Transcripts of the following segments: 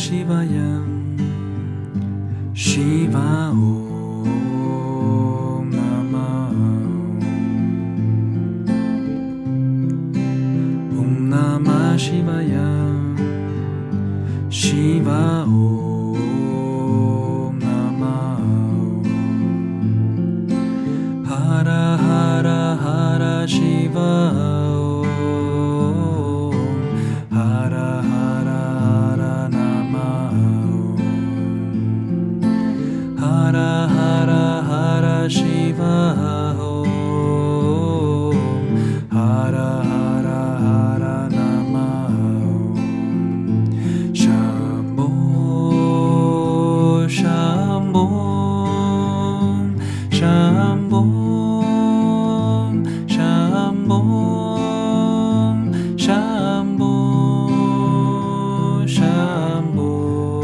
शिवयम् शिवा ॐ नमः ॐ नमः शिवय शिवा ॐ 山姆，山姆，山姆，山姆，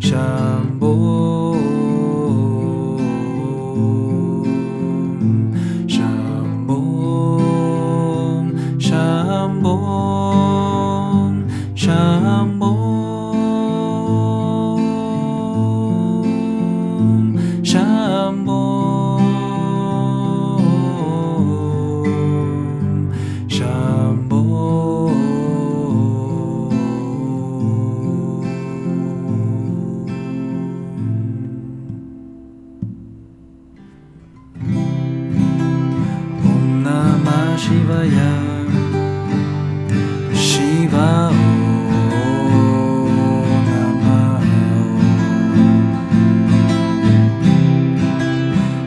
山姆，山姆，山姆，山姆。やしわを名前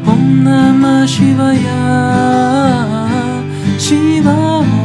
をおなましわやしわを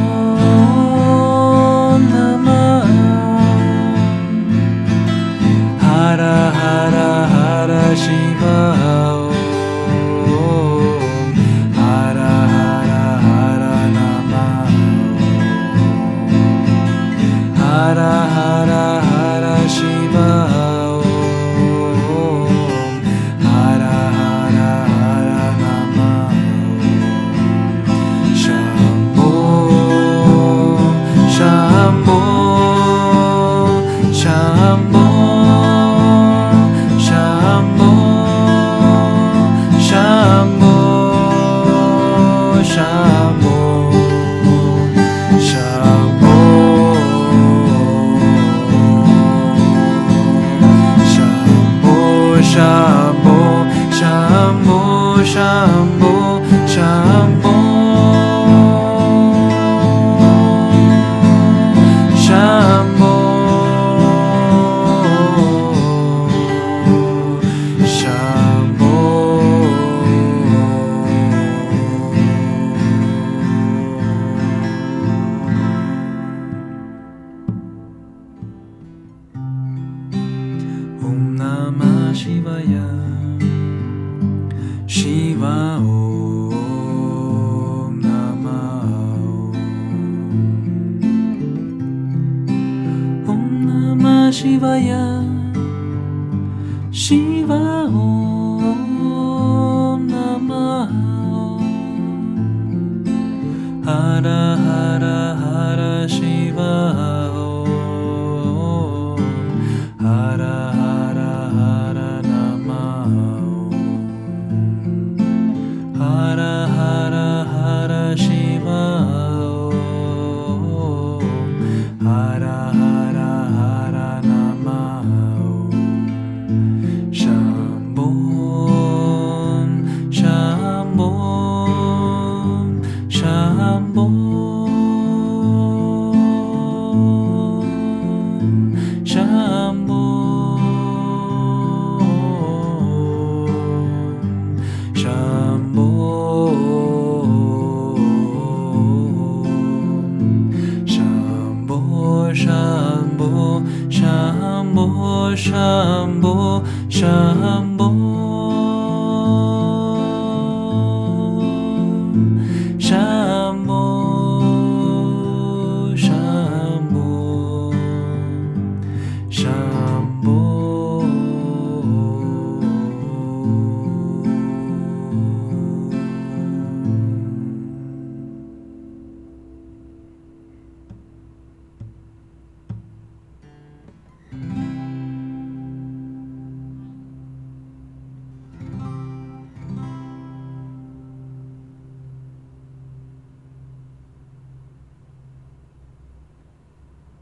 Shivaya Shiva Om Namah Om, om Namah Shivaya Shiva Om Namah Om Hara Hara humble.